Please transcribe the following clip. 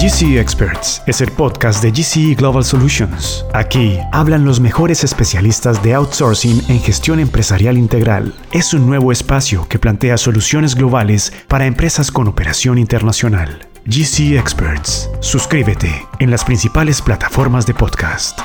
GC Experts es el podcast de GCE Global Solutions. Aquí hablan los mejores especialistas de outsourcing en gestión empresarial integral. Es un nuevo espacio que plantea soluciones globales para empresas con operación internacional. GC Experts. Suscríbete en las principales plataformas de podcast.